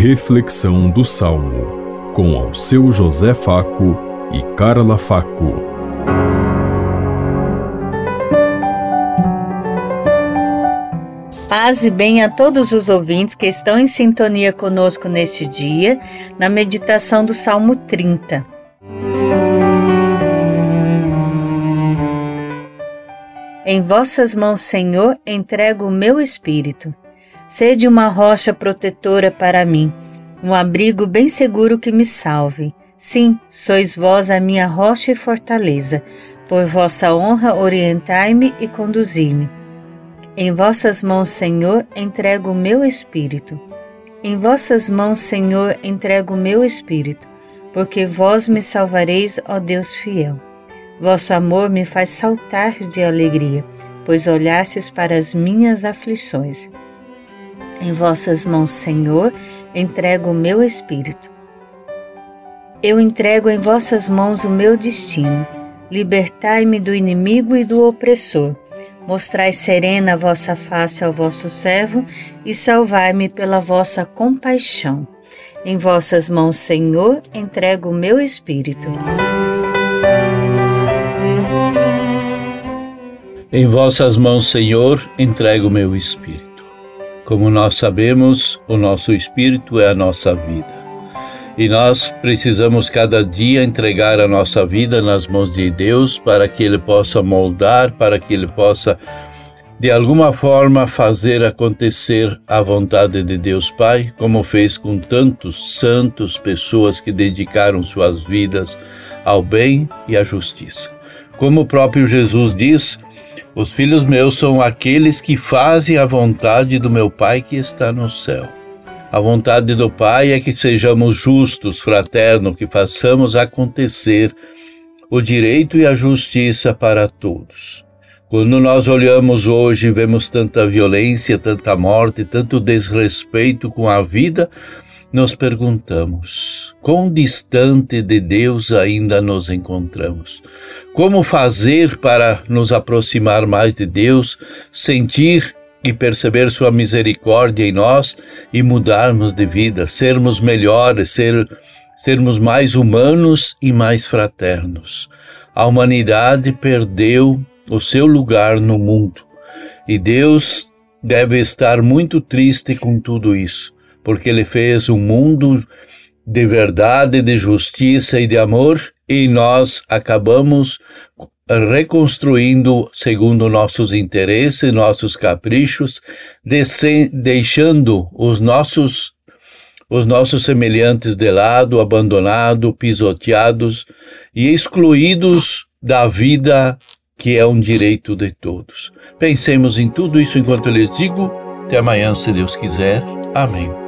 Reflexão do Salmo, com ao seu José Faco e Carla Faco. Paz e bem a todos os ouvintes que estão em sintonia conosco neste dia, na meditação do Salmo 30. Em vossas mãos, Senhor, entrego o meu espírito. Sede uma rocha protetora para mim, um abrigo bem seguro que me salve. Sim, sois vós a minha rocha e fortaleza. Por vossa honra orientai-me e conduzi-me. Em vossas mãos, Senhor, entrego o meu espírito. Em vossas mãos, Senhor, entrego o meu espírito, porque vós me salvareis, ó Deus fiel. Vosso amor me faz saltar de alegria, pois olhastes para as minhas aflições. Em vossas mãos, Senhor, entrego o meu espírito. Eu entrego em vossas mãos o meu destino. Libertai-me do inimigo e do opressor. Mostrai serena a vossa face ao vosso servo e salvai-me pela vossa compaixão. Em vossas mãos, Senhor, entrego o meu espírito. Em vossas mãos, Senhor, entrego o meu espírito. Como nós sabemos, o nosso espírito é a nossa vida. E nós precisamos cada dia entregar a nossa vida nas mãos de Deus para que Ele possa moldar, para que Ele possa, de alguma forma, fazer acontecer a vontade de Deus Pai, como fez com tantos santos, pessoas que dedicaram suas vidas ao bem e à justiça. Como o próprio Jesus diz, os filhos meus são aqueles que fazem a vontade do meu Pai que está no céu. A vontade do Pai é que sejamos justos, fraternos, que façamos acontecer o direito e a justiça para todos. Quando nós olhamos hoje e vemos tanta violência, tanta morte, tanto desrespeito com a vida, nos perguntamos: quão distante de Deus ainda nos encontramos? Como fazer para nos aproximar mais de Deus, sentir e perceber Sua misericórdia em nós e mudarmos de vida, sermos melhores, ser, sermos mais humanos e mais fraternos? A humanidade perdeu o seu lugar no mundo e Deus deve estar muito triste com tudo isso porque ele fez um mundo de verdade, de justiça e de amor, e nós acabamos reconstruindo segundo nossos interesses, nossos caprichos, deixando os nossos os nossos semelhantes de lado, abandonados, pisoteados e excluídos da vida que é um direito de todos. Pensemos em tudo isso enquanto eu lhes digo. Até amanhã, se Deus quiser. Amém.